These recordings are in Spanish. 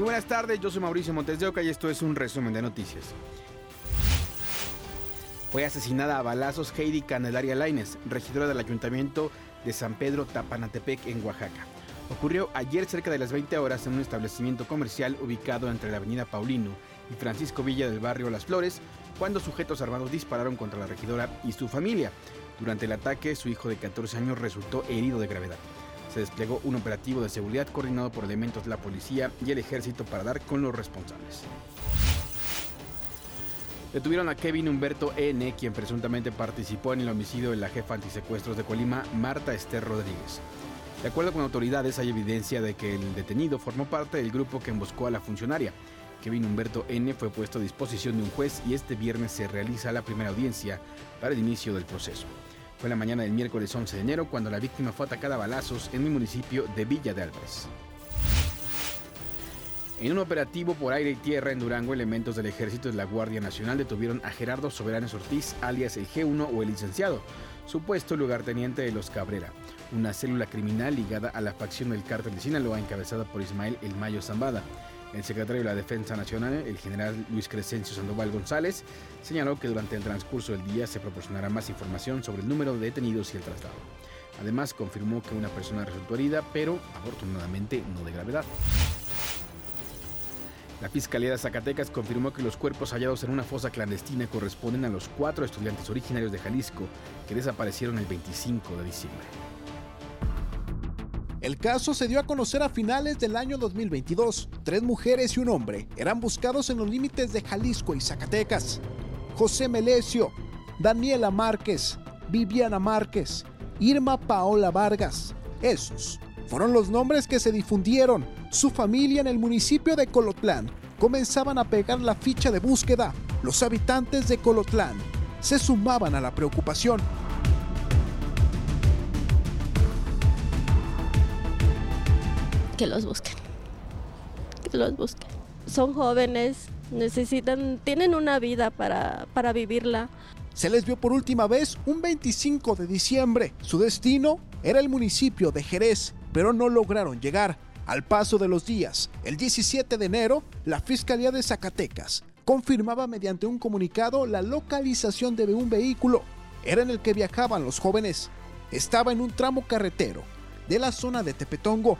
Muy buenas tardes, yo soy Mauricio Montes de Oca y esto es un resumen de noticias. Fue asesinada a balazos Heidi Candelaria Laines, regidora del Ayuntamiento de San Pedro Tapanatepec en Oaxaca. Ocurrió ayer cerca de las 20 horas en un establecimiento comercial ubicado entre la avenida Paulino y Francisco Villa del barrio Las Flores, cuando sujetos armados dispararon contra la regidora y su familia. Durante el ataque, su hijo de 14 años resultó herido de gravedad. Se desplegó un operativo de seguridad coordinado por elementos de la policía y el ejército para dar con los responsables. Detuvieron a Kevin Humberto N., quien presuntamente participó en el homicidio de la jefa antisecuestros de Colima, Marta Esther Rodríguez. De acuerdo con autoridades, hay evidencia de que el detenido formó parte del grupo que emboscó a la funcionaria. Kevin Humberto N. fue puesto a disposición de un juez y este viernes se realiza la primera audiencia para el inicio del proceso. Fue la mañana del miércoles 11 de enero cuando la víctima fue atacada a balazos en el municipio de Villa de Álvarez. En un operativo por aire y tierra en Durango, elementos del ejército de la Guardia Nacional detuvieron a Gerardo Soberanes Ortiz, alias el G1 o el licenciado, supuesto lugarteniente de los Cabrera, una célula criminal ligada a la facción del cártel de Sinaloa encabezada por Ismael El Mayo Zambada. El secretario de la Defensa Nacional, el general Luis Crescencio Sandoval González, señaló que durante el transcurso del día se proporcionará más información sobre el número de detenidos y el traslado. Además, confirmó que una persona resultó herida, pero afortunadamente no de gravedad. La Fiscalía de Zacatecas confirmó que los cuerpos hallados en una fosa clandestina corresponden a los cuatro estudiantes originarios de Jalisco que desaparecieron el 25 de diciembre. El caso se dio a conocer a finales del año 2022. Tres mujeres y un hombre eran buscados en los límites de Jalisco y Zacatecas. José Melesio, Daniela Márquez, Viviana Márquez, Irma Paola Vargas. Esos fueron los nombres que se difundieron. Su familia en el municipio de Colotlán comenzaban a pegar la ficha de búsqueda. Los habitantes de Colotlán se sumaban a la preocupación. Que los busquen. Que los busquen. Son jóvenes, necesitan, tienen una vida para, para vivirla. Se les vio por última vez un 25 de diciembre. Su destino era el municipio de Jerez, pero no lograron llegar. Al paso de los días, el 17 de enero, la Fiscalía de Zacatecas confirmaba mediante un comunicado la localización de un vehículo. Era en el que viajaban los jóvenes. Estaba en un tramo carretero de la zona de Tepetongo,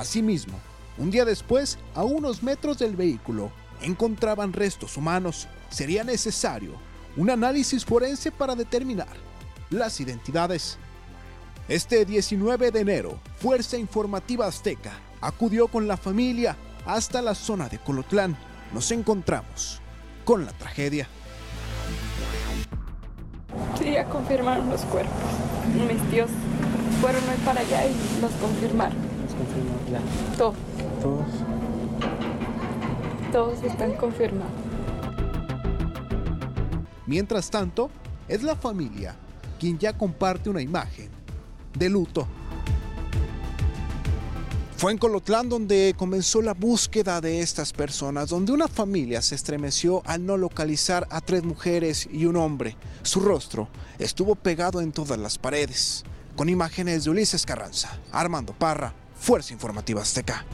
Asimismo, un día después, a unos metros del vehículo, encontraban restos humanos. Sería necesario un análisis forense para determinar las identidades. Este 19 de enero, Fuerza Informativa Azteca acudió con la familia hasta la zona de Colotlán. Nos encontramos con la tragedia. Sí, ya confirmaron los cuerpos. Mis tíos fueron hoy para allá y los confirmaron. Todos. Todos. Todos están confirmados. Mientras tanto, es la familia quien ya comparte una imagen de luto. Fue en Colotlán donde comenzó la búsqueda de estas personas, donde una familia se estremeció al no localizar a tres mujeres y un hombre. Su rostro estuvo pegado en todas las paredes, con imágenes de Ulises Carranza, Armando Parra, Fuerza Informativa Azteca.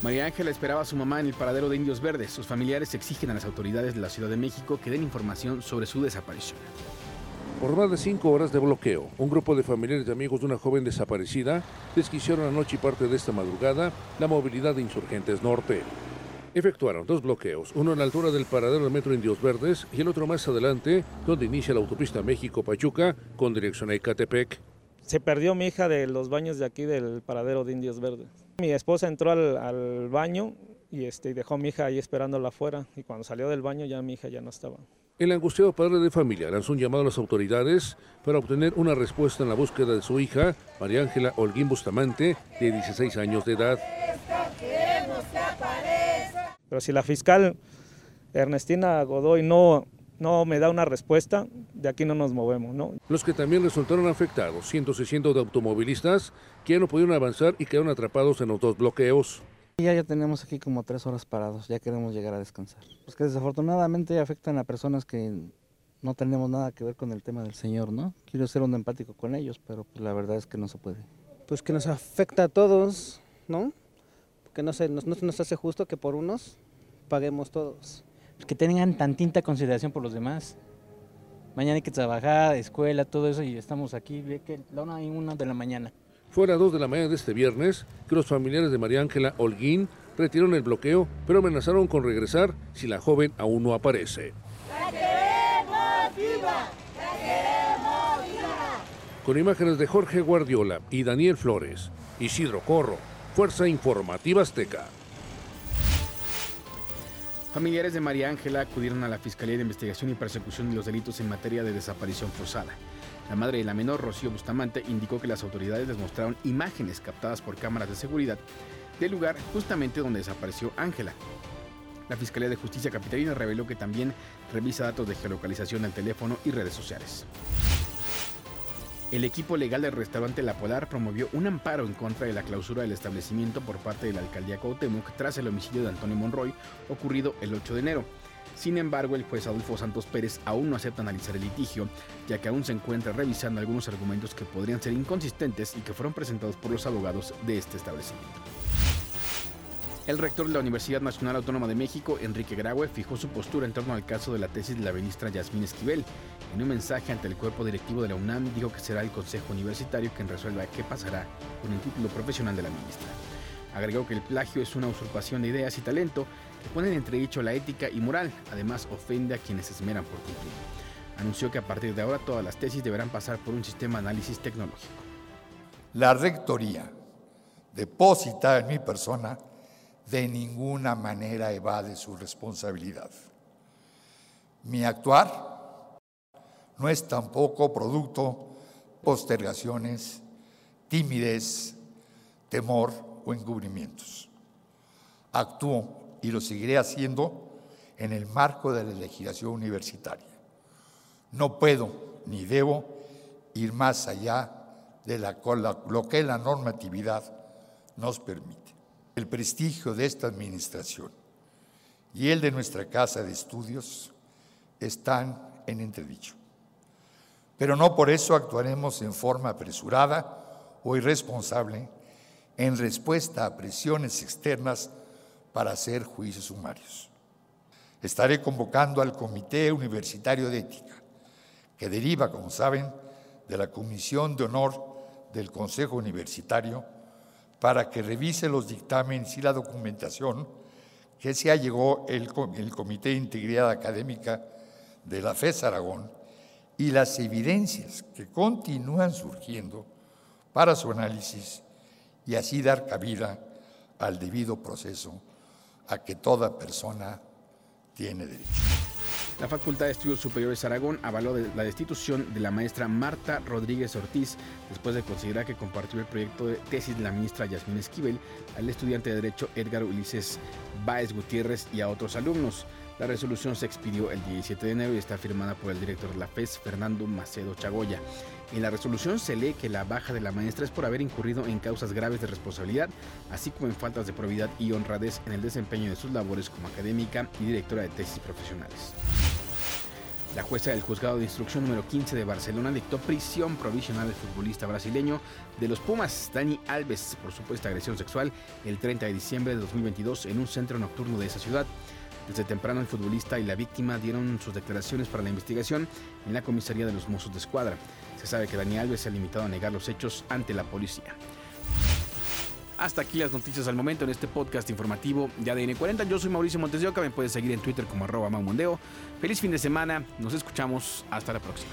María Ángela esperaba a su mamá en el paradero de Indios Verdes. Sus familiares exigen a las autoridades de la Ciudad de México que den información sobre su desaparición. Por más de cinco horas de bloqueo, un grupo de familiares y amigos de una joven desaparecida desquiciaron anoche y parte de esta madrugada la movilidad de Insurgentes Norte. Efectuaron dos bloqueos, uno en la altura del paradero del metro Indios Verdes y el otro más adelante, donde inicia la autopista México-Pachuca con dirección a Ecatepec. Se perdió mi hija de los baños de aquí del paradero de Indios Verdes. Mi esposa entró al, baño y este, dejó a mi hija ahí esperándola afuera y cuando salió del baño ya mi hija ya no estaba. El angustiado padre de familia lanzó un llamado a las autoridades para obtener una respuesta en la búsqueda de su hija, María Ángela Holguín Bustamante, de 16 años de edad. Pero si la fiscal Ernestina Godoy no, no me da una respuesta, de aquí no nos movemos. ¿no? Los que también resultaron afectados, cientos y cientos de automovilistas que no pudieron avanzar y quedaron atrapados en los dos bloqueos. Ya, ya tenemos aquí como tres horas parados, ya queremos llegar a descansar. Pues que desafortunadamente afectan a personas que no tenemos nada que ver con el tema del Señor, ¿no? Quiero ser un empático con ellos, pero pues la verdad es que no se puede. pues que nos afecta a todos, ¿no? Que no se, no, no se nos hace justo que por unos paguemos todos. Que tengan tantita consideración por los demás. Mañana hay que trabajar, escuela, todo eso, y estamos aquí, ve que la una y una de la mañana. Fue a las 2 de la mañana de este viernes que los familiares de María Ángela Holguín retiraron el bloqueo, pero amenazaron con regresar si la joven aún no aparece. ¡La queremos viva! ¡La queremos viva! Con imágenes de Jorge Guardiola y Daniel Flores, Isidro Corro, Fuerza Informativa Azteca. Familiares de María Ángela acudieron a la Fiscalía de Investigación y Persecución de los Delitos en materia de desaparición forzada. La madre de la menor, Rocío Bustamante, indicó que las autoridades les mostraron imágenes captadas por cámaras de seguridad del lugar justamente donde desapareció Ángela. La Fiscalía de Justicia Capitalina reveló que también revisa datos de geolocalización del teléfono y redes sociales. El equipo legal del restaurante La Polar promovió un amparo en contra de la clausura del establecimiento por parte de la alcaldía Cuauhtémoc tras el homicidio de Antonio Monroy ocurrido el 8 de enero. Sin embargo, el juez Adolfo Santos Pérez aún no acepta analizar el litigio, ya que aún se encuentra revisando algunos argumentos que podrían ser inconsistentes y que fueron presentados por los abogados de este establecimiento. El rector de la Universidad Nacional Autónoma de México, Enrique Graue, fijó su postura en torno al caso de la tesis de la ministra Yasmín Esquivel. En un mensaje ante el cuerpo directivo de la UNAM, dijo que será el Consejo Universitario quien resuelva qué pasará con el título profesional de la ministra. Agregó que el plagio es una usurpación de ideas y talento que ponen entre dicho la ética y moral, además ofende a quienes esmeran por cumplir. Anunció que a partir de ahora todas las tesis deberán pasar por un sistema de análisis tecnológico. La rectoría deposita en mi persona de ninguna manera evade su responsabilidad. Mi actuar no es tampoco producto postergaciones, timidez, temor o encubrimientos. Actúo y lo seguiré haciendo en el marco de la legislación universitaria. No puedo ni debo ir más allá de lo que la normatividad nos permite el prestigio de esta administración y el de nuestra casa de estudios están en entredicho. Pero no por eso actuaremos en forma apresurada o irresponsable en respuesta a presiones externas para hacer juicios sumarios. Estaré convocando al Comité Universitario de Ética, que deriva, como saben, de la Comisión de Honor del Consejo Universitario, para que revise los dictámenes y la documentación que se allegó el, el Comité de Integridad Académica de la FES Aragón y las evidencias que continúan surgiendo para su análisis y así dar cabida al debido proceso a que toda persona tiene derecho. La Facultad de Estudios Superiores Aragón avaló la destitución de la maestra Marta Rodríguez Ortiz después de considerar que compartió el proyecto de tesis de la ministra Yasmín Esquivel al estudiante de Derecho Edgar Ulises Báez Gutiérrez y a otros alumnos. La resolución se expidió el 17 de enero y está firmada por el director de la FES, Fernando Macedo Chagoya. En la resolución se lee que la baja de la maestra es por haber incurrido en causas graves de responsabilidad, así como en faltas de probidad y honradez en el desempeño de sus labores como académica y directora de tesis profesionales. La jueza del juzgado de instrucción número 15 de Barcelona dictó prisión provisional al futbolista brasileño de los Pumas, Dani Alves, por supuesta agresión sexual el 30 de diciembre de 2022 en un centro nocturno de esa ciudad. Desde temprano el futbolista y la víctima dieron sus declaraciones para la investigación en la comisaría de los Mozos de Escuadra. Se sabe que Dani Alves se ha limitado a negar los hechos ante la policía. Hasta aquí las noticias al momento en este podcast informativo de ADN 40. Yo soy Mauricio Montes de Oca, me puedes seguir en Twitter como arroba maumondeo. Feliz fin de semana, nos escuchamos, hasta la próxima.